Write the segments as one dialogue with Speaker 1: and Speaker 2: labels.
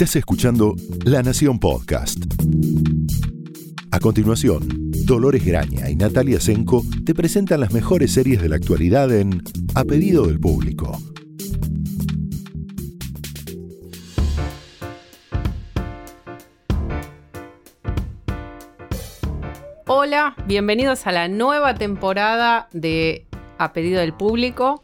Speaker 1: Estás escuchando La Nación Podcast. A continuación, Dolores Graña y Natalia Senko te presentan las mejores series de la actualidad en A pedido del público.
Speaker 2: Hola, bienvenidos a la nueva temporada de A pedido del público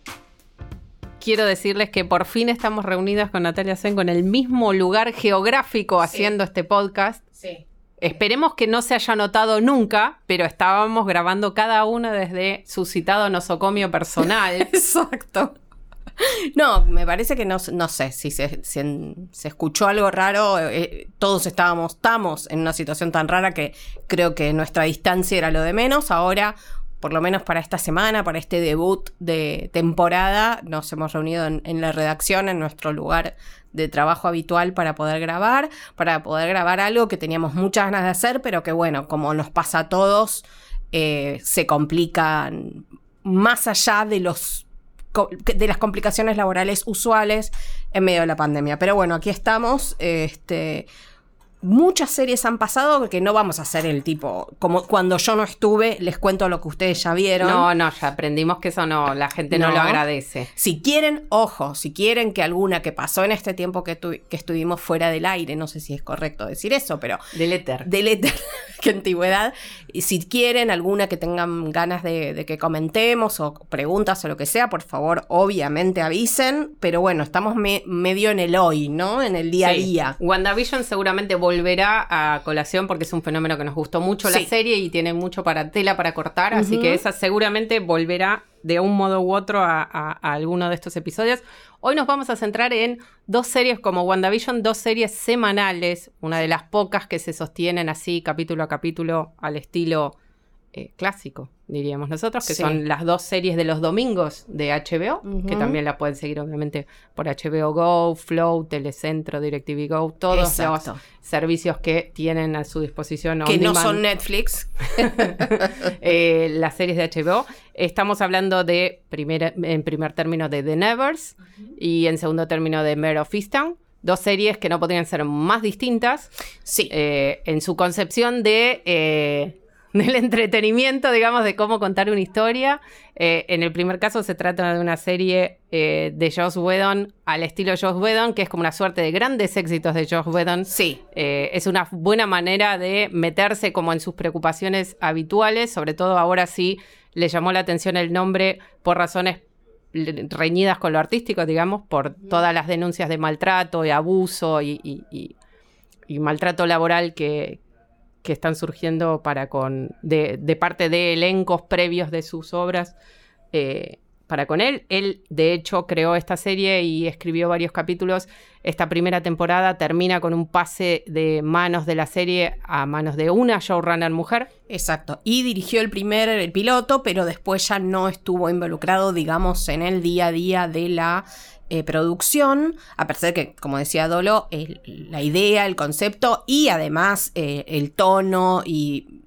Speaker 2: quiero decirles que por fin estamos reunidas con Natalia Senko en el mismo lugar geográfico haciendo este podcast.
Speaker 3: Sí.
Speaker 2: Esperemos que no se haya notado nunca, pero estábamos grabando cada uno desde su citado nosocomio personal.
Speaker 3: Exacto. No, me parece que no, no sé si se, escuchó algo raro. Eh, todos estábamos, estamos en una situación tan rara que creo que nuestra distancia era lo de menos. Ahora por lo menos para esta semana, para este debut de temporada, nos hemos reunido en, la redacción, en nuestro lugar de trabajo habitual para poder grabar, para poder grabar algo que teníamos muchas ganas de hacer, pero que bueno, como nos pasa a todos, eh, se complican más allá de los de las complicaciones laborales usuales en medio de la pandemia. Pero bueno, aquí estamos. Este, muchas series han pasado que no vamos a hacer el tipo, como cuando yo no estuve, les cuento lo que ustedes ya vieron.
Speaker 2: No, no, ya aprendimos que eso no, la gente no, lo agradece.
Speaker 3: Si quieren, ojo, si quieren que alguna que pasó en este tiempo que, que estuvimos fuera del aire, no sé si es correcto decir eso, pero...
Speaker 2: Del éter.
Speaker 3: Del éter, qué antigüedad. Y si quieren alguna que tengan ganas de, que comentemos o preguntas o lo que sea, por favor, obviamente avisen, pero bueno, estamos medio en el hoy, ¿no? En el día a día.
Speaker 2: WandaVision seguramente volverá a colación porque es un fenómeno que nos gustó mucho la serie y tiene mucho para tela para cortar, así que esa seguramente volverá de un modo u otro a, alguno de estos episodios. Hoy nos vamos a centrar en dos series como WandaVision, dos series semanales, una de las pocas que se sostienen así capítulo a capítulo al estilo eh, clásico, diríamos nosotros, que son las dos series de los domingos de HBO, que también la pueden seguir obviamente por HBO Go, Flow, Telecentro, DirecTV Go, todos los servicios que tienen a su disposición.
Speaker 3: Que no son Netflix.
Speaker 2: Eh, las series de HBO. Estamos hablando de, en primer término, de The Nevers y en segundo término de Mare of Easttown dos series que no podrían ser más distintas.
Speaker 3: Sí.
Speaker 2: Eh, en su concepción de del entretenimiento, digamos, de cómo contar una historia. Eh, en el primer caso se trata de una serie eh, de Joss Whedon al estilo Joss Whedon, que es como una suerte de grandes éxitos de Joss Whedon.
Speaker 3: Sí.
Speaker 2: Eh, es una buena manera de meterse como en sus preocupaciones habituales, sobre todo ahora sí le llamó la atención el nombre por razones reñidas con lo artístico, digamos, por todas las denuncias de maltrato y abuso y maltrato laboral que, que están surgiendo para con de, parte de elencos previos de sus obras eh, para con él. Él, de hecho, creó esta serie y escribió varios capítulos. Esta primera temporada termina con un pase de manos de la serie a manos de una showrunner mujer.
Speaker 3: Exacto. Y dirigió el primer el piloto, pero después ya no estuvo involucrado, digamos, en el día a día de la eh, producción, a pesar de que, como decía Dolo, la idea, el concepto y además eh, el tono y,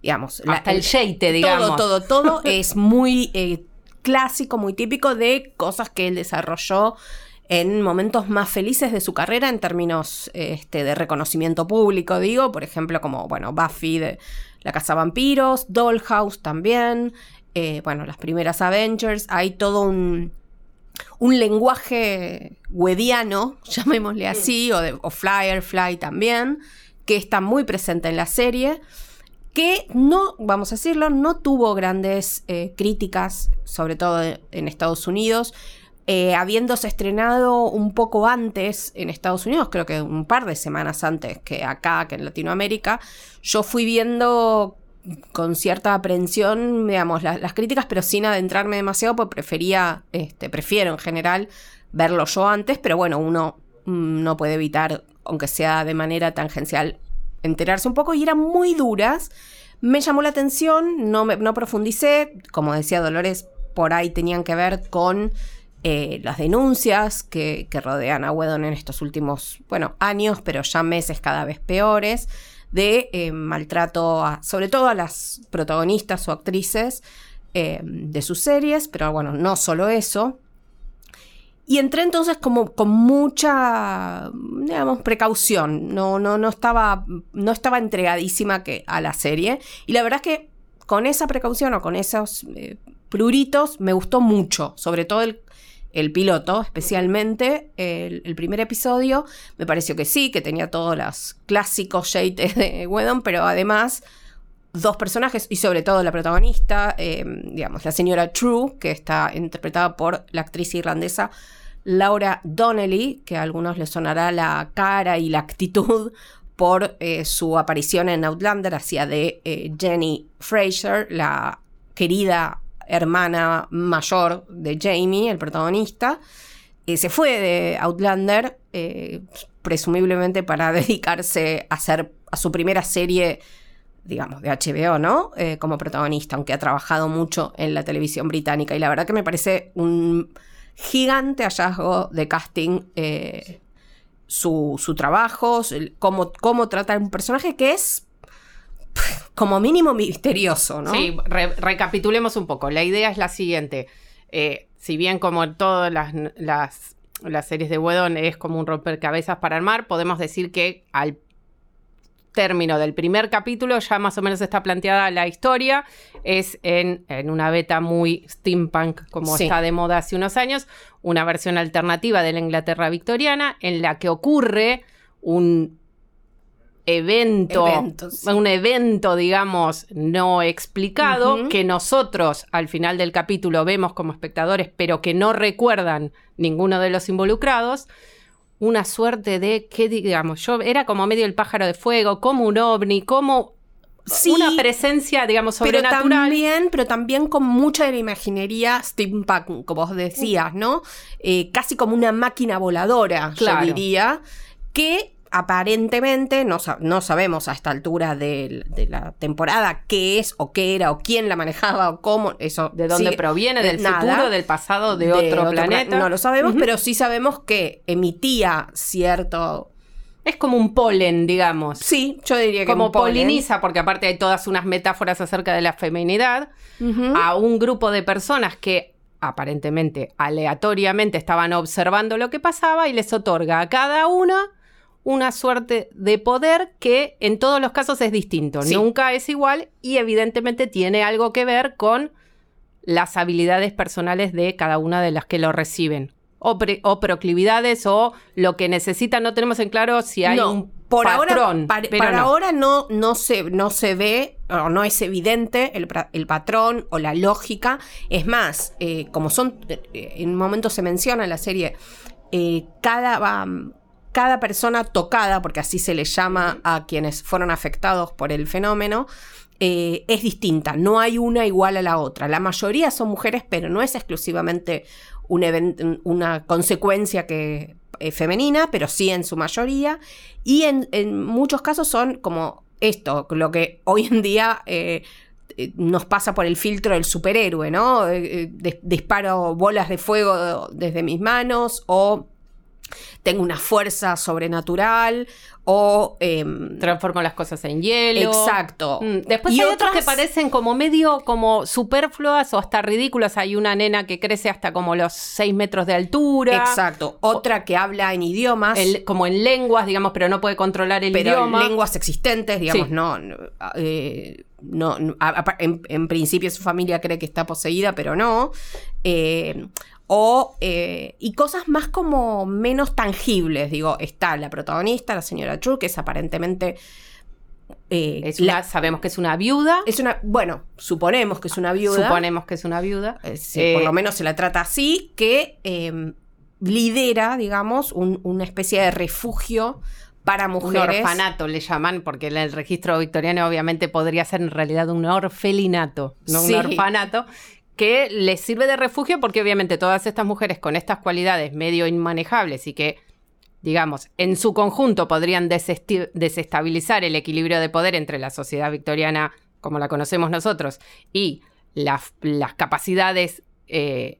Speaker 3: digamos,
Speaker 2: hasta el sheite, digamos.
Speaker 3: Todo, todo, todo es muy eh, clásico, muy típico de cosas que él desarrolló en momentos más felices de su carrera en términos este, de reconocimiento público, digo, por ejemplo, como, bueno, Buffy de La Casa Vampiros, Dollhouse también, bueno, las primeras Avengers, hay todo un un lenguaje wediano, llamémosle así, o, de, o Flyer, Fly también, que está muy presente en la serie, que no, vamos a decirlo, no tuvo grandes eh, críticas, sobre todo en Estados Unidos. Eh, habiéndose estrenado un poco antes en Estados Unidos, creo que un par de semanas antes que acá, que en Latinoamérica, yo fui viendo con cierta aprehensión, digamos, las críticas, pero sin adentrarme demasiado, pues prefería, este, prefiero en general verlo yo antes, pero bueno, uno mm, no puede evitar, aunque sea de manera tangencial, enterarse un poco y eran muy duras. Me llamó la atención, no, me, no profundicé, como decía Dolores, por ahí tenían que ver con eh, las denuncias que, que, rodean a Wedon en estos últimos, bueno, años, pero ya meses cada vez peores de eh, maltrato, sobre todo a las protagonistas o actrices eh, de sus series, pero bueno, no solo eso. y entré entonces como con mucha, digamos, precaución. No, no, no, estaba, no estaba entregadísima que, a la serie. Y la verdad es que con esa precaución o con esos eh, pluritos me gustó mucho. Sobre todo el, el piloto, especialmente el, primer episodio. Me pareció que sí, que tenía todos los clásicos shades de Wedon, pero además dos personajes y sobre todo la protagonista, eh, digamos, la señora True, que está interpretada por la actriz irlandesa Laura Donnelly, que a algunos les sonará la cara y la actitud por eh, su aparición en Outlander, hacia de eh, Jenny Fraser, la querida hermana mayor de Jamie, el protagonista. se fue de Outlander, presumiblemente para dedicarse a hacer a su primera serie digamos, de HBO, ¿no? Eh, como protagonista, aunque ha trabajado mucho en la televisión británica. Y la verdad que me parece un gigante hallazgo de casting eh, su, trabajo, cómo, cómo trata un personaje que es como mínimo misterioso, ¿no?
Speaker 2: Sí, recapitulemos un poco. La idea es la siguiente. Eh, si bien como en todas las, las, las series de Wedon es como un rompercabezas para armar, podemos decir que al término del primer capítulo ya más o menos está planteada la historia. Es en, una beta muy steampunk, como está de moda hace unos años, una versión alternativa de la Inglaterra victoriana en la que ocurre un evento, un evento, digamos, no explicado, que nosotros al final del capítulo vemos como espectadores, pero que no recuerdan ninguno de los involucrados una suerte de, ¿qué digamos? Yo era como medio el pájaro de fuego, como un ovni, como una presencia, digamos, sobrenatural.
Speaker 3: Pero también, pero también con mucha de la imaginería steampunk, como vos decías, ¿no? Eh, casi como una máquina voladora, yo diría, que aparentemente, no, no, sabemos a esta altura de, la temporada qué es o qué era o quién la manejaba o cómo, eso.
Speaker 2: ¿De dónde proviene? ¿Del futuro, del pasado, de, otro, planeta?
Speaker 3: no lo sabemos, pero sí sabemos que emitía cierto...
Speaker 2: Es como un polen, digamos.
Speaker 3: Sí, yo diría que
Speaker 2: como poliniza, porque aparte hay todas unas metáforas acerca de la feminidad, a un grupo de personas que aparentemente aleatoriamente estaban observando lo que pasaba y les otorga a cada una una suerte de poder que en todos los casos es distinto, nunca es igual y evidentemente tiene algo que ver con las habilidades personales de cada una de las que lo reciben. O, proclividades o lo que necesitan, no tenemos en claro si hay un
Speaker 3: por patrón. Ahora, para, ahora no, no, se, no se ve o no es evidente el, patrón o la lógica. Es más, eh, como son, eh, en un momento se menciona en la serie, eh, cada cada persona tocada, porque así se le llama a quienes fueron afectados por el fenómeno, eh, es distinta, no hay una igual a la otra. La mayoría son mujeres, pero no es exclusivamente un una consecuencia que, eh, femenina, pero sí en su mayoría. Y en, muchos casos son como esto, lo que hoy en día eh, nos pasa por el filtro del superhéroe, ¿no? disparo bolas de fuego desde mis manos o tengo una fuerza sobrenatural o...
Speaker 2: Em, Transformo las cosas en hielo.
Speaker 3: Exacto.
Speaker 2: Mm, después hay otras... que parecen como medio como superfluas o hasta ridículas. Hay una nena que crece hasta como los 6 metros de altura.
Speaker 3: Exacto. Otra que habla en idiomas.
Speaker 2: como en lenguas, digamos, pero no puede controlar el
Speaker 3: pero
Speaker 2: idioma.
Speaker 3: lenguas existentes, digamos, no... Eh, no, en, principio su familia cree que está poseída, pero no. Eh, o, eh, y cosas más como menos tangibles. Digo, está la protagonista, la señora True, que es aparentemente.
Speaker 2: Eh, sabemos que es una viuda.
Speaker 3: Es una, bueno, suponemos que es una viuda.
Speaker 2: Suponemos que es una viuda.
Speaker 3: Eh, por lo menos se la trata así, que em, lidera, digamos, una especie de refugio para mujeres.
Speaker 2: Un orfanato le llaman, porque en el registro victoriano obviamente podría ser en realidad un orfelinato, no un orfanato, que les sirve de refugio porque obviamente todas estas mujeres con estas cualidades medio inmanejables y que, digamos, en su conjunto podrían desestabilizar el equilibrio de poder entre la sociedad victoriana como la conocemos nosotros y las, capacidades eh,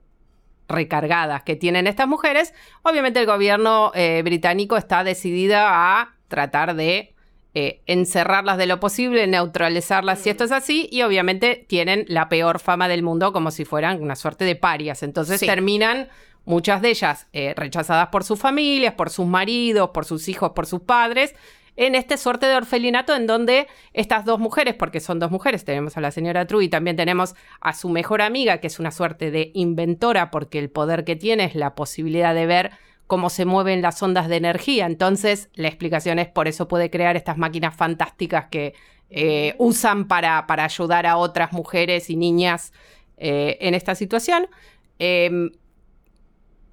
Speaker 2: recargadas que tienen estas mujeres, obviamente el gobierno eh, británico está decidida a tratar de eh, encerrarlas de lo posible, neutralizarlas si esto es así, y obviamente tienen la peor fama del mundo como si fueran una suerte de parias. Entonces terminan muchas de ellas eh, rechazadas por sus familias, por sus maridos, por sus hijos, por sus padres, en este suerte de orfelinato en donde estas dos mujeres, porque son dos mujeres, tenemos a la señora True y también tenemos a su mejor amiga, que es una suerte de inventora, porque el poder que tiene es la posibilidad de ver cómo se mueven las ondas de energía. Entonces, la explicación es por eso puede crear estas máquinas fantásticas que eh, usan para, ayudar a otras mujeres y niñas eh, en esta situación. Em,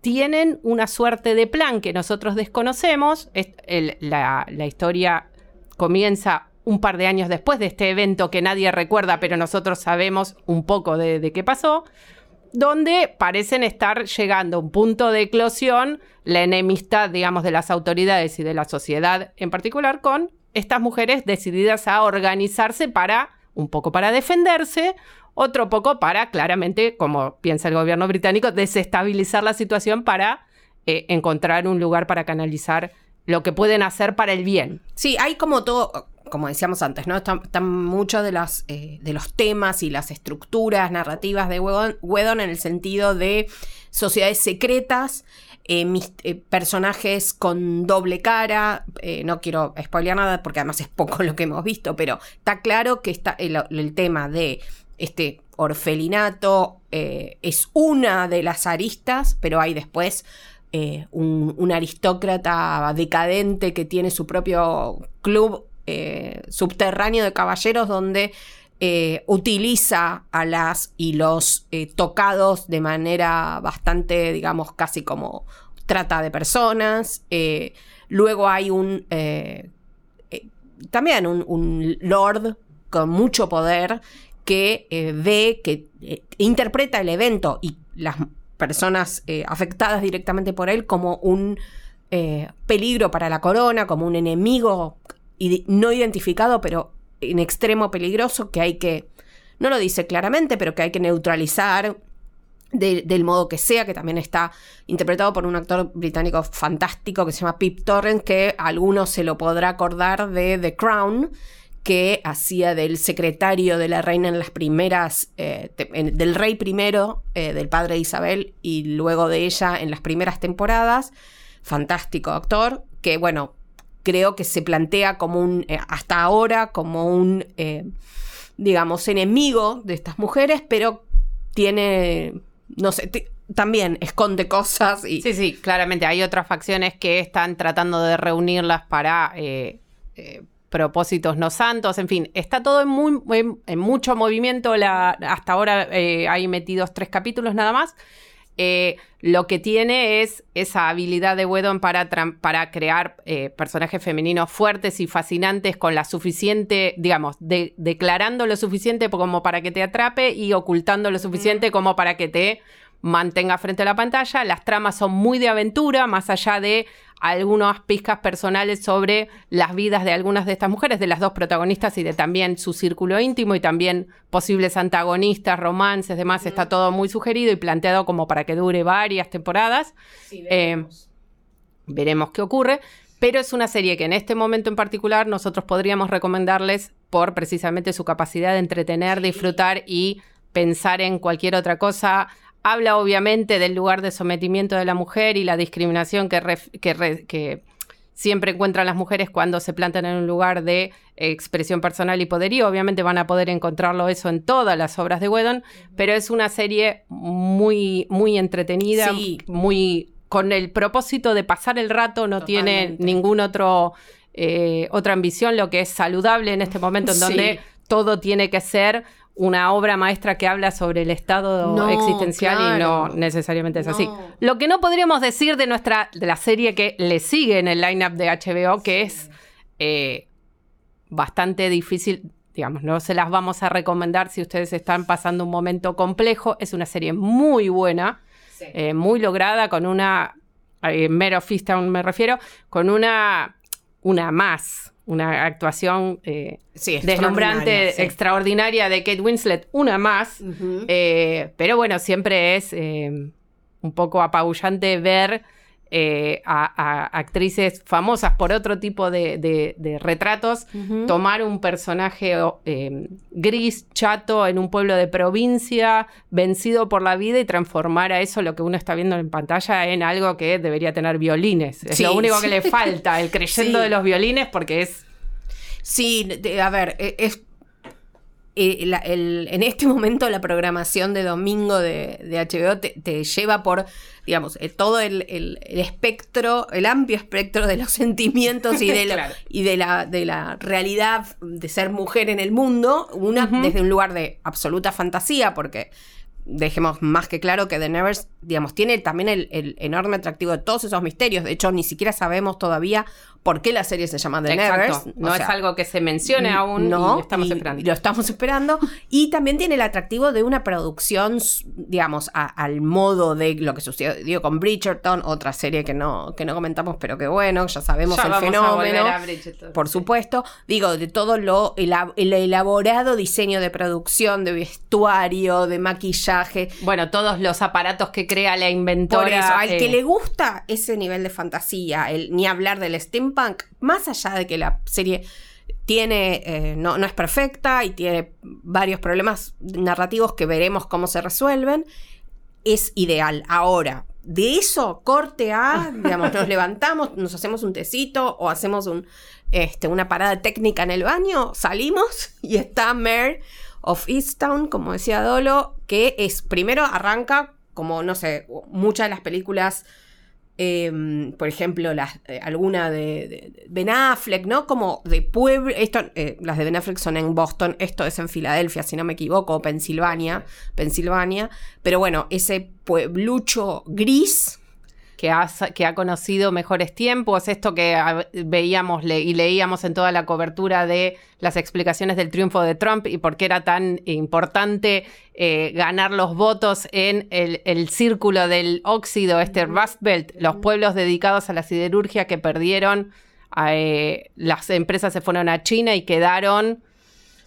Speaker 2: tienen una suerte de plan que nosotros desconocemos. la, historia comienza un par de años después de este evento que nadie recuerda, pero nosotros sabemos un poco de, qué pasó, donde parecen estar llegando a un punto de eclosión la enemistad, digamos, de las autoridades y de la sociedad en particular con estas mujeres decididas a organizarse para, un poco para defenderse, otro poco para, claramente, como piensa el gobierno británico, desestabilizar la situación para eh, encontrar un lugar para canalizar lo que pueden hacer para el bien.
Speaker 3: Sí, hay como todo, como decíamos antes, ¿no? Están, muchos de, eh, de los temas y las estructuras narrativas de Wedon, en el sentido de sociedades secretas, eh, personajes con doble cara. no quiero spoilear nada porque además es poco lo que hemos visto, pero está claro que está el tema de este orfelinato eh, es una de las aristas, pero hay después eh, un, aristócrata decadente que tiene su propio club eh, subterráneo de caballeros donde utiliza a las y los tocados de manera bastante, digamos, casi como trata de personas. luego hay un... también un lord con mucho poder que eh, ve, que eh, interpreta el evento y las personas eh, afectadas directamente por él como un peligro para la corona, como un enemigo no identificado, pero en extremo peligroso, que hay que, no lo dice claramente, pero que hay que neutralizar del modo que sea, que también está interpretado por un actor británico fantástico que se llama Pip Torrent, que a algunos se lo podrá acordar de The Crown, que hacía del secretario de la reina en las primeras, eh, del rey primero, eh, del padre de Isabel, y luego de ella en las primeras temporadas. Fantástico actor, que bueno, creo que se plantea como un, eh, hasta ahora, como un, digamos, enemigo de estas mujeres, pero tiene, no sé, también esconde cosas y...
Speaker 2: Sí, sí, claramente hay otras facciones que están tratando de reunirlas para propósitos no santos, en fin, está todo en, muy, en, mucho movimiento. La, hasta ahora eh, hay metidos tres capítulos nada más. Eh, lo que tiene es esa habilidad de Wedon para, para crear eh, personajes femeninos fuertes y fascinantes con la suficiente, digamos, declarando lo suficiente como para que te atrape y ocultando lo suficiente como para que te mantenga frente a la pantalla. Las tramas son muy de aventura, más allá de algunas pizcas personales sobre las vidas de algunas de estas mujeres, de las dos protagonistas y de también su círculo íntimo y también posibles antagonistas, romances, demás. Está todo muy sugerido y planteado como para que dure varias temporadas. veremos. Eh, veremos qué ocurre. Pero es una serie que en este momento en particular nosotros podríamos recomendarles por precisamente su capacidad de entretener, disfrutar y pensar en cualquier otra cosa Habla obviamente del lugar de sometimiento de la mujer y la discriminación que, siempre encuentran las mujeres cuando se plantan en un lugar de expresión personal y poderío. Obviamente van a poder encontrarlo eso en todas las obras de Wedon, pero es una serie muy, muy entretenida, muy con el propósito de pasar el rato, no tiene ningún otro eh, otra ambición, lo que es saludable en este momento en donde todo tiene que ser una obra maestra que habla sobre el estado existencial y no necesariamente es así. Lo que no podríamos decir de nuestra de la serie que le sigue en el lineup de HBO, que es eh, bastante difícil, digamos, no se las vamos a recomendar si ustedes están pasando un momento complejo. Es una serie muy buena, eh, muy lograda, con una eh, Mero me refiero, con una una más una actuación eh, deslumbrante, extraordinaria de Kate Winslet, una más. Eh, pero bueno, siempre es eh, un poco apabullante ver eh, a, actrices famosas por otro tipo de, retratos, tomar un personaje eh, gris, chato, en un pueblo de provincia, vencido por la vida y transformar a eso, lo que uno está viendo en pantalla, en algo que debería tener violines. Es lo único que le falta, el creyendo de los violines, porque es...
Speaker 3: Sí, a ver, e, es en este momento la programación de domingo de, HBO te, lleva por, digamos, eh, todo el, espectro, el amplio espectro de los sentimientos y de, la, y de, la, de la realidad de ser mujer en el mundo, una desde un lugar de absoluta fantasía, porque dejemos más que claro que The Nevers, digamos, tiene también el, enorme atractivo de todos esos misterios. De hecho, ni siquiera sabemos todavía por qué la serie se llama The Nevers.
Speaker 2: No es algo que se mencione aún no, y lo estamos esperando.
Speaker 3: Lo estamos esperando. y también tiene el atractivo de una producción, digamos, al modo de lo que sucedió con Bridgerton, otra serie que no, que no comentamos, pero que bueno, ya sabemos el fenómeno. por supuesto. Digo, de todo lo el, el elaborado diseño de producción, de vestuario, de maquillaje.
Speaker 2: Bueno, todos los aparatos que crea la inventora. Por
Speaker 3: eso, al que le gusta ese nivel de fantasía, el, ni hablar del steam Punk, más allá de que la serie tiene, eh, no, no, es perfecta y tiene varios problemas narrativos que veremos cómo se resuelven, es ideal. Ahora, de eso, corte a, digamos, nos levantamos, nos hacemos un tecito o hacemos un, este, una parada técnica en el baño, salimos y está Mare of Easttown, como decía Dolo, que es, primero arranca como, no sé, muchas de las películas Em, por ejemplo, las, eh, alguna de, Ben Affleck, ¿no? Como de pueblo, esto, eh, las de Ben Affleck son en Boston, esto es en Filadelfia, si no me equivoco, Pensilvania, Pensilvania, pero bueno, ese pueblucho gris,
Speaker 2: que ha, que ha conocido mejores tiempos, esto que veíamos y leíamos en toda la cobertura de las explicaciones del triunfo de Trump y por qué era tan importante eh, ganar los votos en el, círculo del óxido, este Rust Belt, los pueblos dedicados a la siderurgia que perdieron, eh, las empresas se fueron a China y quedaron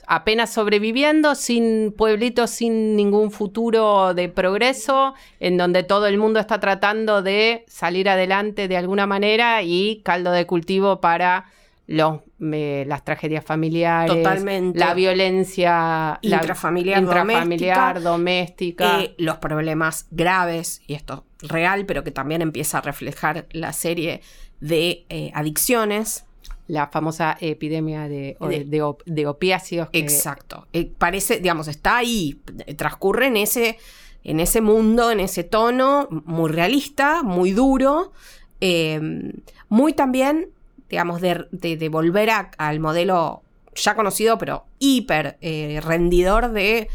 Speaker 2: apenas sobreviviendo, sin pueblitos, sin ningún futuro de progreso, en donde todo el mundo está tratando de salir adelante de alguna manera y caldo de cultivo para los, las tragedias familiares, la violencia
Speaker 3: intrafamiliar,
Speaker 2: doméstica,
Speaker 3: eh, los problemas graves, y esto real, pero que también empieza a reflejar la serie de eh, adicciones
Speaker 2: la famosa epidemia de, de, opiáceos.
Speaker 3: Exacto. Eh, parece, digamos, está ahí, transcurre en ese, en ese mundo, en ese tono, muy realista, muy duro, em, muy también, digamos, de, volver al modelo ya conocido, pero hiper eh, rendidor de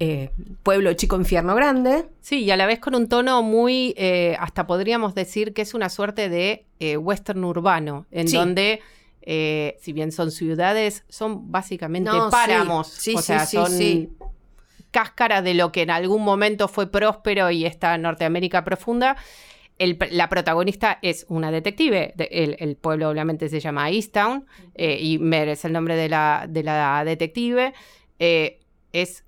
Speaker 3: eh, pueblo chico, infierno grande.
Speaker 2: Sí, y a la vez con un tono muy, hasta podríamos decir que es una suerte de western urbano, en donde eh, si bien son ciudades, son básicamente páramos. o sea, son cáscaras de lo que en algún momento fue próspero y esta Norteamérica profunda. la protagonista es una detective. el, pueblo obviamente se llama Easttown eh, y merece el nombre de la, de la detective. Eh, es,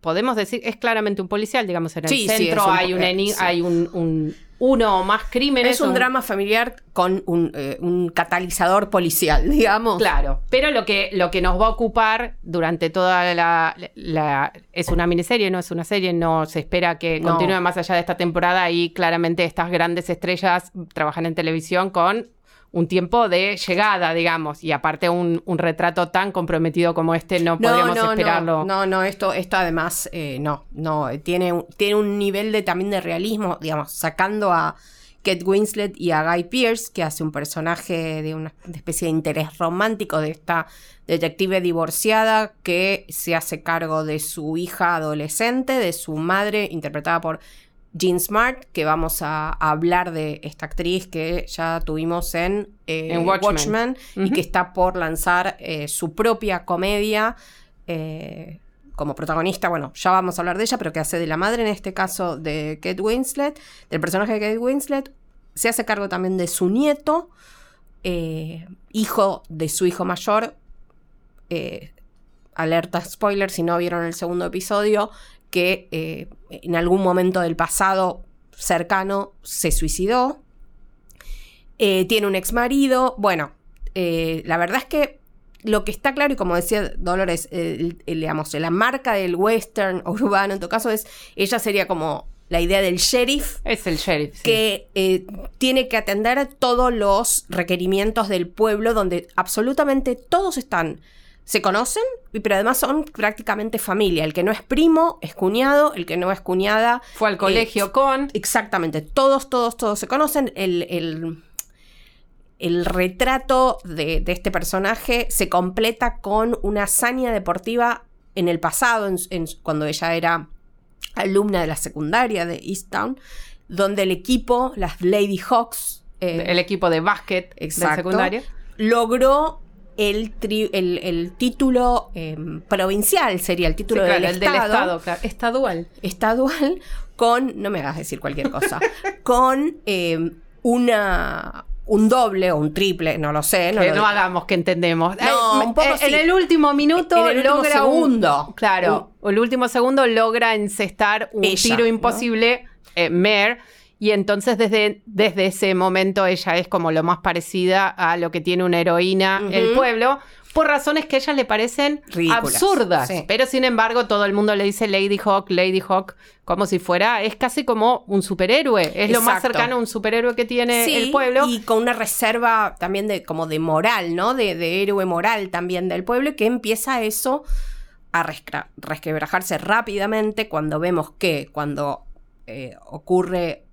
Speaker 2: podemos decir, es claramente un policial, digamos, en el centro hay, un, hay un uno o más crímenes.
Speaker 3: Es un, drama familiar con eh, un, catalizador policial, digamos.
Speaker 2: Claro, pero lo que, lo que nos va a ocupar durante toda la, Es una miniserie, no es una serie, no se espera que continúe más allá de esta temporada y claramente estas grandes estrellas trabajan en televisión con un tiempo de llegada, digamos, y aparte un, retrato tan comprometido como este no, podemos esperarlo.
Speaker 3: No, no, esto, esto además, eh, no, no, tiene, tiene un nivel de también de realismo, digamos, sacando a Kate Winslet y a Guy Pearce, que hace un personaje de una especie de interés romántico de esta detective divorciada que se hace cargo de su hija adolescente, de su madre, interpretada por Jean Smart, que vamos a, hablar de esta actriz que ya tuvimos en,
Speaker 2: eh, Watchmen,
Speaker 3: y que está por lanzar eh, su propia comedia eh, como protagonista. Bueno, ya vamos a hablar de ella, pero que hace de la madre, en este caso de Kate Winslet, del personaje de Kate Winslet. Se hace cargo también de su nieto, hijo de su hijo mayor. alerta spoiler si no vieron el segundo episodio, que eh, en algún momento del pasado cercano se suicidó. Eh, tiene un ex marido. Bueno, eh, la verdad es que lo que está claro, y como decía Dolores, el- el, digamos, la marca del western o urbano, en todo caso, es ella sería como la idea del sheriff
Speaker 2: Es el sheriff. sí.
Speaker 3: que eh, tiene que atender todos los requerimientos del pueblo, donde absolutamente todos están, se conocen, pero además son prácticamente familia. El que no es primo es cuñado, el que no es cuñada.
Speaker 2: Fue al
Speaker 3: eh,
Speaker 2: colegio con.
Speaker 3: Exactamente, todos, todos, todos se conocen. El, el- el retrato de, de este personaje se completa con una hazaña deportiva en el pasado, en- en- cuando ella era alumna de la secundaria de Easttown, donde el equipo, las Lady Hawks, eh,
Speaker 2: el equipo de básquet del
Speaker 3: exacto,
Speaker 2: secundario.
Speaker 3: logró el, tri- el, el título eh, provincial, sería el
Speaker 2: Sí,
Speaker 3: título
Speaker 2: claro,
Speaker 3: del,
Speaker 2: el del
Speaker 3: estado,
Speaker 2: claro. Estadual.
Speaker 3: estadual con, no me hagas decir cualquier cosa, con eh, una un doble o un triple, no lo sé. No
Speaker 2: que
Speaker 3: lo-
Speaker 2: no hagamos que entendemos.
Speaker 3: No,
Speaker 2: Eh,
Speaker 3: un poco
Speaker 2: eh, En el último minuto
Speaker 3: En el último
Speaker 2: un-
Speaker 3: segundo.
Speaker 2: claro, el último segundo logra encestar un
Speaker 3: Ella,
Speaker 2: tiro
Speaker 3: ¿no?
Speaker 2: imposible, eh, Mare, y entonces desde, desde ese momento ella es como lo más parecida a lo que tiene una heroína el pueblo, por razones que a ella le parecen
Speaker 3: Ridículas,
Speaker 2: absurdas.
Speaker 3: sí.
Speaker 2: Pero sin embargo, todo el mundo le dice Lady Hawk, Lady Hawk, como si fuera, es casi como un superhéroe. Es lo más cercano a un superhéroe que tiene
Speaker 3: Sí,
Speaker 2: el pueblo.
Speaker 3: Y con una reserva también de como de moral, ¿no? De, de héroe moral también del pueblo, que empieza eso a resquebrajarse rápidamente cuando vemos que cuando eh, ocurre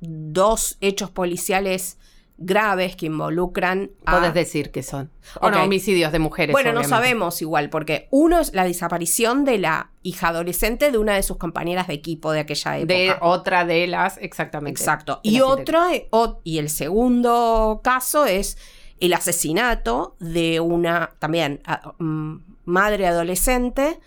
Speaker 3: dos hechos policiales graves que involucran a...
Speaker 2: Podés decir que son. O no, homicidios de mujeres.
Speaker 3: Bueno, no sabemos igual, porque uno es la desaparición de la hija adolescente de una de sus compañeras de equipo de aquella época.
Speaker 2: De otra de las, exactamente.
Speaker 3: Exacto. Y otra, o- y el segundo caso es el asesinato de una también a- mm, madre adolescente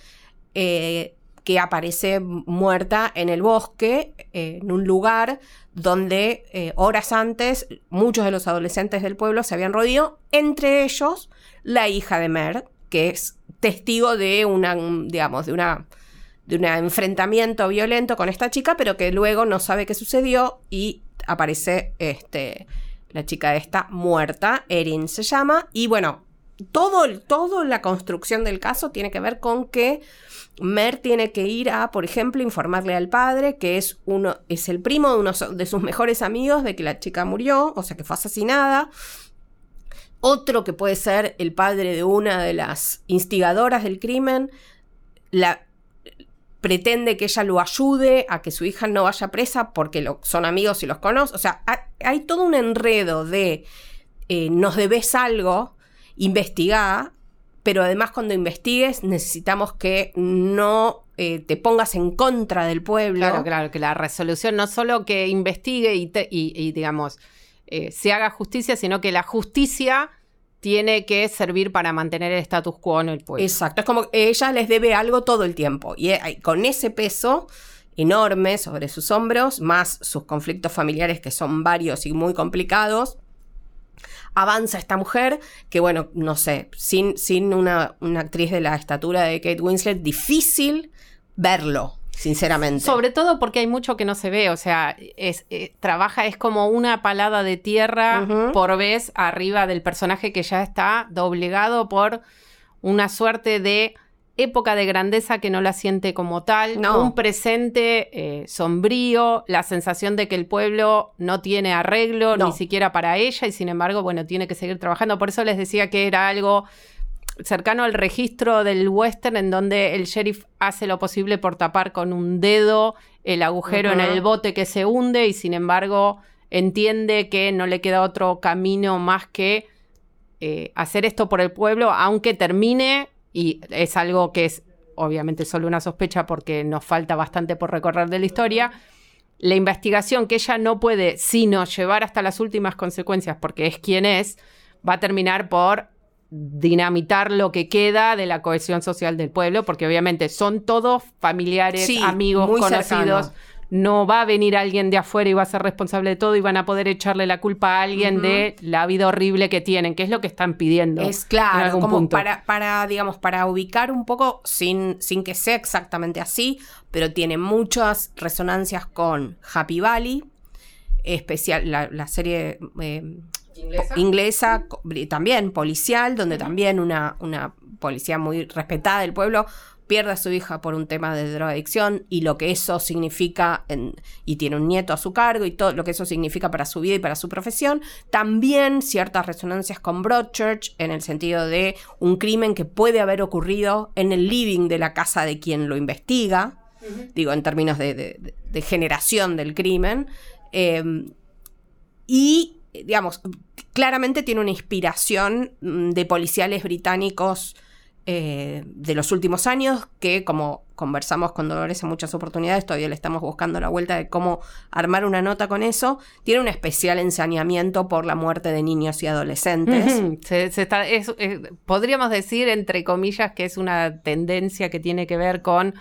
Speaker 3: eh, que aparece muerta en el bosque, eh, en un lugar donde eh, horas antes muchos de los adolescentes del pueblo se habían rodeado, entre ellos la hija de Mer, que es testigo de una, digamos, de una de un enfrentamiento violento con esta chica, pero que luego no sabe qué sucedió y aparece este, la chica esta muerta, Erin se llama, y bueno, todo, todo la construcción del caso tiene que ver con que Mer tiene que ir a, por ejemplo, informarle al padre que es uno, es el primo de uno de sus mejores amigos de que la chica murió, o sea que fue asesinada. Otro que puede ser el padre de una de las instigadoras del crimen, la, pretende que ella lo ayude a que su hija no vaya presa porque lo- son amigos y los conoce. O sea, ha- hay todo un enredo de eh, nos debes algo, investigar, pero además cuando investigues necesitamos que no eh, te pongas en contra del pueblo.
Speaker 2: Claro, claro, que la resolución no solo que investigue y, te- y- y, digamos, eh, se haga justicia, sino que la justicia tiene que servir para mantener el status quo en el pueblo.
Speaker 3: Exacto, es como que ella les debe algo todo el tiempo. Y eh, con ese peso enorme sobre sus hombros, más sus conflictos familiares que son varios y muy complicados, avanza esta mujer que, bueno, no sé, sin, sin una, una actriz de la estatura de Kate Winslet, difícil verlo, sinceramente.
Speaker 2: Sobre todo porque hay mucho que no se ve, o sea, es, eh, trabaja, es como una palada de tierra por vez arriba del personaje que ya está doblegado por una suerte de época de grandeza que no la siente como tal,
Speaker 3: No.
Speaker 2: un presente eh, sombrío, la sensación de que el pueblo no tiene arreglo
Speaker 3: No.
Speaker 2: ni siquiera para ella y sin embargo, bueno, tiene que seguir trabajando. Por eso les decía que era algo cercano al registro del western en donde el sheriff hace lo posible por tapar con un dedo el agujero en el bote que se hunde y sin embargo entiende que no le queda otro camino más que eh, hacer esto por el pueblo, aunque termine, y es algo que es obviamente solo una sospecha porque nos falta bastante por recorrer de la historia, la investigación que ella no puede sino llevar hasta las últimas consecuencias porque es quien es, va a terminar por dinamitar lo que queda de la cohesión social del pueblo, porque obviamente son todos familiares,
Speaker 3: Sí,
Speaker 2: amigos, conocidos.
Speaker 3: cercano.
Speaker 2: No va a venir alguien de afuera y va a ser responsable de todo y van a poder echarle la culpa a alguien de la vida horrible que tienen, que es lo que están pidiendo.
Speaker 3: Es
Speaker 2: en
Speaker 3: claro,
Speaker 2: algún
Speaker 3: como
Speaker 2: punto.
Speaker 3: para, para, digamos, para ubicar un poco, sin, sin que sea exactamente así, pero tiene muchas resonancias con Happy Valley, especial, la, la serie eh, inglesa, también policial, donde también una, una policía muy respetada del pueblo pierde a su hija por un tema de drogadicción y lo que eso significa, y tiene un nieto a su cargo y todo lo que eso significa para su vida y para su profesión. También ciertas resonancias con Broadchurch en el sentido de un crimen que puede haber ocurrido en el living de la casa de quien lo investiga, digo, en términos de, generación del crimen. Em, y, digamos, claramente tiene una inspiración mm, de policiales británicos eh, de los últimos años, que como conversamos con Dolores en muchas oportunidades, todavía le estamos buscando la vuelta de cómo armar una nota con eso, tiene un especial ensañamiento por la muerte de niños y adolescentes.
Speaker 2: podríamos decir, entre comillas, que es una tendencia que tiene que ver con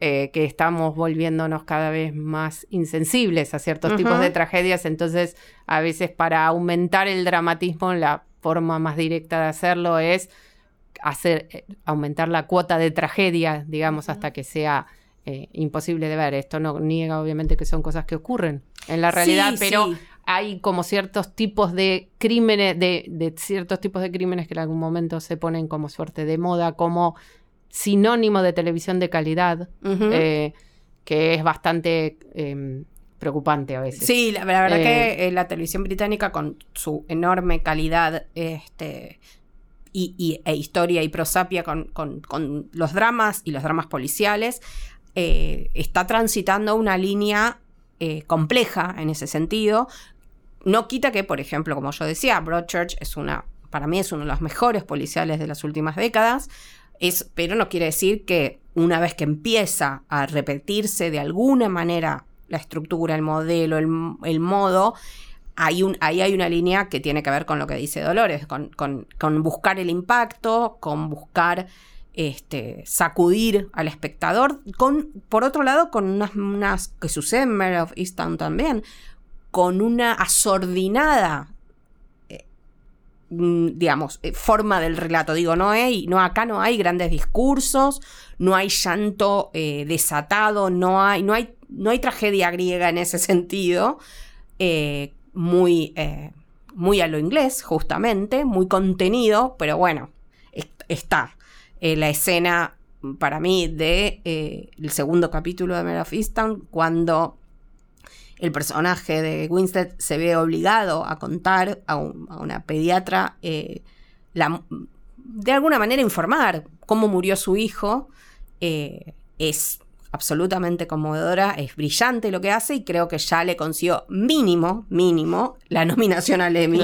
Speaker 2: eh, que estamos volviéndonos cada vez más insensibles a ciertos tipos de tragedias, entonces a veces para aumentar el dramatismo la forma más directa de hacerlo es hacer eh, aumentar la cuota de tragedia, digamos, hasta que sea eh, imposible de ver. Esto no niega obviamente que son cosas que ocurren en la realidad, pero hay como ciertos tipos de crímenes, de, ciertos tipos de crímenes que en algún momento se ponen como suerte de moda, como sinónimo de televisión de calidad, eh, que es bastante em, preocupante a veces.
Speaker 3: Sí, la, la verdad que la televisión británica con su enorme calidad este, y, e historia y prosapia con, los dramas y los dramas policiales, eh, está transitando una línea eh, compleja en ese sentido. No quita que, por ejemplo, como yo decía, Broadchurch es una, para mí es uno de los mejores policiales de las últimas décadas, es, pero no quiere decir que una vez que empieza a repetirse de alguna manera la estructura, el modelo, el modo, un, ahí hay una línea que tiene que ver con lo que dice Dolores, con, buscar el impacto, con buscar este, sacudir al espectador, con, por otro lado, con unas, unas que sucede en Mare of Easttown también, con una asordinada eh, mm, digamos, eh, forma del relato. Digo, no hay, no, acá no hay grandes discursos, no hay llanto eh, desatado, no hay, no hay, no hay tragedia griega en ese sentido muy, eh, muy a lo inglés, justamente, muy contenido, pero bueno, está. Eh, la escena para mí de eh, el segundo capítulo de Mare of Easttown, cuando el personaje de Winstead se ve obligado a contar a, una pediatra de alguna manera informar cómo murió su hijo, es absolutamente conmovedora, es brillante lo que hace y creo que ya le consiguió mínimo, mínimo, la nominación al Emmy.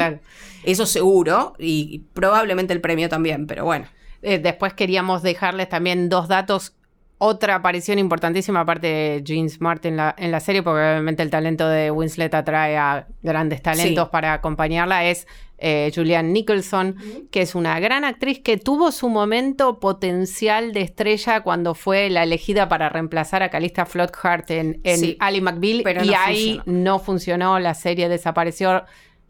Speaker 3: Eso seguro y probablemente el premio también, pero bueno.
Speaker 2: Eh, después queríamos dejarles también dos datos otra aparición importantísima, aparte de Gene Smart en la, en la serie, porque obviamente el talento de Winslet atrae a grandes talentos para acompañarla, es eh, Julianne Nicholson, que es una gran actriz que tuvo su momento potencial de estrella cuando fue la elegida para reemplazar a Calista Flockhart en, en Ali McBeal, y ahí no funcionó, la serie desapareció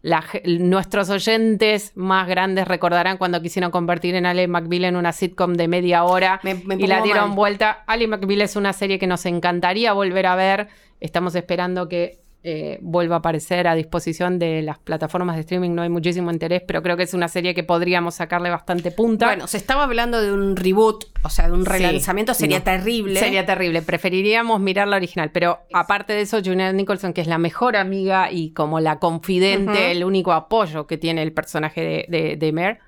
Speaker 2: nuestros oyentes más grandes recordarán cuando quisieron convertir en Ali McBeal en una sitcom de media hora y la dieron vuelta. Ali McBeal es una serie que nos encantaría volver a ver. Estamos esperando que eh, vuelva a aparecer a disposición de las plataformas de streaming. No hay muchísimo interés, pero creo que es una serie que podríamos sacarle bastante punta.
Speaker 3: Bueno, se estaba hablando de un reboot, o sea, de un relanzamiento, sería terrible.
Speaker 2: Sería terrible. Preferiríamos mirar la original, pero aparte de eso, Julianne Nicholson, que es la mejor amiga y como la confidente, el único apoyo que tiene el personaje de, de, Mare.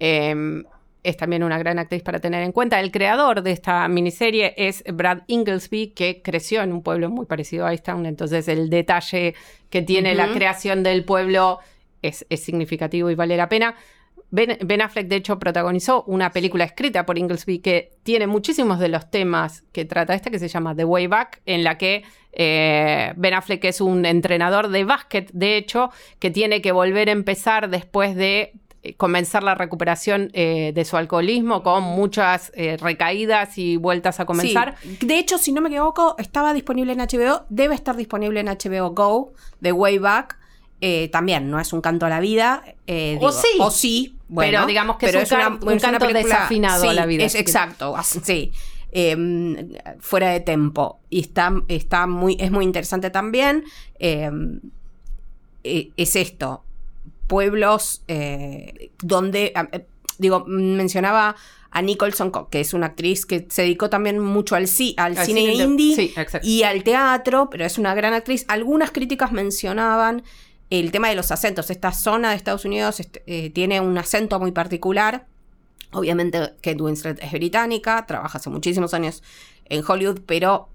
Speaker 2: Em, es también una gran actriz para tener en cuenta. El creador de esta miniserie es Brad Inglesby, que creció en un pueblo muy parecido a Easttown, entonces el detalle que tiene la creación del pueblo es, significativo y vale la pena. Ben, Affleck, de hecho, protagonizó una película escrita por Inglesby que tiene muchísimos de los temas que trata esta, que se llama The Way Back, en la que eh, Ben Affleck es un entrenador de básquet, de hecho, que tiene que volver a empezar después de comenzar la recuperación eh, de su alcoholismo con muchas eh, recaídas y vueltas a comenzar.
Speaker 3: De hecho, si no me equivoco, estaba disponible en HBO, debe estar disponible en HBO Go, de Way Back. también no es un canto a la vida.
Speaker 2: o sí.
Speaker 3: O sí.
Speaker 2: pero digamos que es, un, canto desafinado a la vida.
Speaker 3: Es, exacto, sí. Em, fuera de tempo. Y está, está muy, es muy interesante también. Em, es esto pueblos eh, donde, eh, digo, mencionaba a Nicholson, que es una actriz que se dedicó también mucho al, al, cine, indie y al teatro, pero es una gran actriz. Algunas críticas mencionaban el tema de los acentos. Esta zona de Estados Unidos este, eh, tiene un acento muy particular. Obviamente Kate Winslet es británica, trabaja hace muchísimos años en Hollywood, pero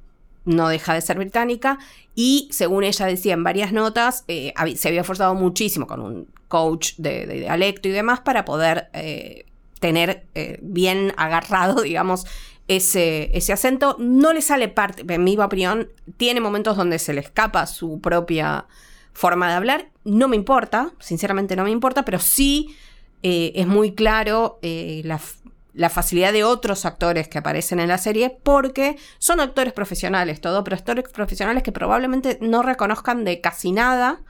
Speaker 3: no deja de ser británica. Y según ella decía en varias notas, eh, se había esforzado muchísimo con un coach de, dialecto y demás para poder eh, tener eh, bien agarrado, digamos, ese, ese, acento. No le sale parte, en mi opinión, tiene momentos donde se le escapa su propia forma de hablar. No me importa, sinceramente no me importa, pero sí es muy claro la la facilidad de otros actores que aparecen en la serie porque son actores profesionales, todo, pero actores profesionales que probablemente no reconozcan de casi nada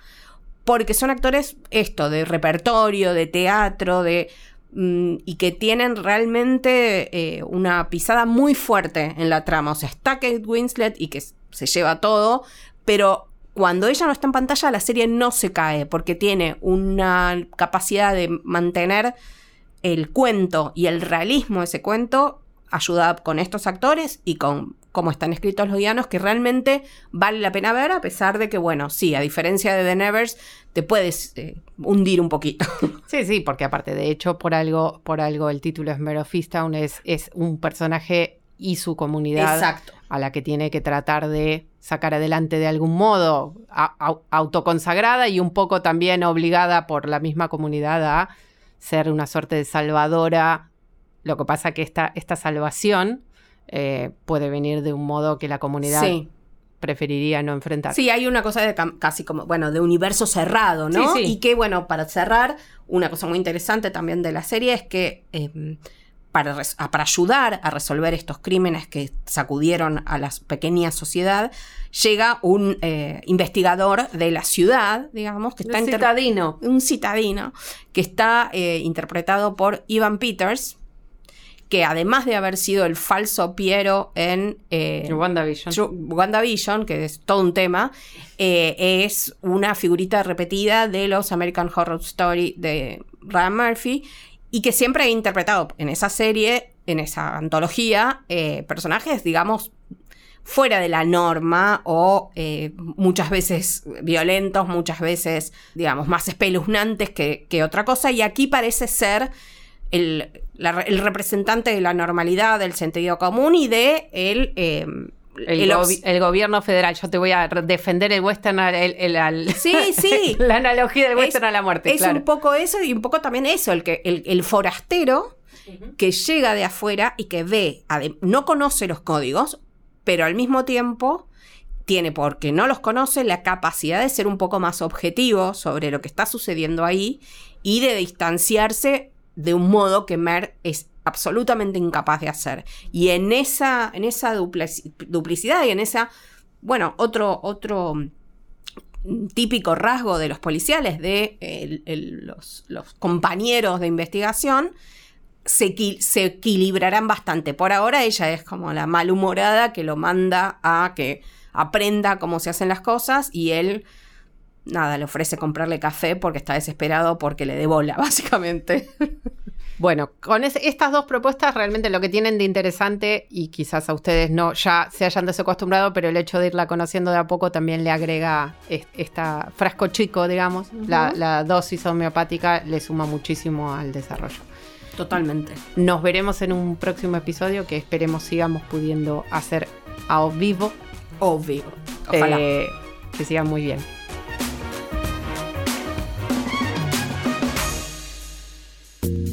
Speaker 3: porque son actores esto, de repertorio, de teatro, de... Mm, y que tienen realmente eh, una pisada muy fuerte en la trama. O sea, está Kate Winslet y que se lleva todo, pero cuando ella no está en pantalla la serie no se cae porque tiene una capacidad de mantener el cuento y el realismo de ese cuento ayuda con estos actores y con cómo están escritos los guianos que realmente vale la pena ver a pesar de que, bueno, sí, a diferencia de The Nevers, te puedes eh, hundir un poquito.
Speaker 2: Sí, sí, porque aparte, de hecho, por algo, por algo el título es Mare es, es un personaje y su comunidad a la que tiene que tratar de sacar adelante de algún modo, autoconsagrada y un poco también obligada por la misma comunidad a ser una suerte de salvadora. Lo que pasa que esta, esta salvación eh, puede venir de un modo que la comunidad preferiría no enfrentar.
Speaker 3: Sí, hay una cosa de casi como, bueno, de universo cerrado, ¿no? Y que, bueno, para cerrar, una cosa muy interesante también de la serie es que em, para, para, ayudar a resolver estos crímenes que sacudieron a la pequeña sociedad, llega un eh, investigador de la ciudad, digamos, que está...
Speaker 2: Un citadino.
Speaker 3: Un citadino, que está eh, interpretado por Ivan Peters, que además de haber sido el falso Piero en
Speaker 2: eh, WandaVision.
Speaker 3: WandaVision, que es todo un tema, es una figurita repetida de los American Horror Story de Ryan Murphy y que siempre ha interpretado en esa serie, en esa antología, eh, personajes, digamos, fuera de la norma o eh, muchas veces violentos, muchas veces, digamos, más espeluznantes que, otra cosa. Y aquí parece ser el, representante de la normalidad, del sentido común y de el...
Speaker 2: Eh, el, gobierno federal. Yo te voy a defender el western, el,
Speaker 3: sí, sí.
Speaker 2: la analogía del western a la muerte.
Speaker 3: Es un poco eso y un poco también eso, el que el, forastero que llega de afuera y que ve, no conoce los códigos, pero al mismo tiempo tiene, porque no los conoce, la capacidad de ser un poco más objetivo sobre lo que está sucediendo ahí y de distanciarse de un modo que Mer es absolutamente incapaz de hacer. Y en esa, en esa duplicidad y en esa, bueno, otro, otro típico rasgo de los policiales, de los, compañeros de investigación, se, se, equilibrarán bastante. Por ahora ella es como la malhumorada que lo manda a que aprenda cómo se hacen las cosas y él, nada, le ofrece comprarle café porque está desesperado porque le dé bola, básicamente.
Speaker 2: Bueno, con estas dos propuestas realmente lo que tienen de interesante, y quizás a ustedes no ya se hayan desacostumbrado, pero el hecho de irla conociendo de a poco también le agrega esta frasco chico, digamos, la, dosis homeopática le suma muchísimo al desarrollo.
Speaker 3: Totalmente.
Speaker 2: Nos veremos en un próximo episodio que esperemos sigamos pudiendo hacer a vivo.
Speaker 3: O vivo.
Speaker 2: Ojalá. Eh, que sigan muy bien.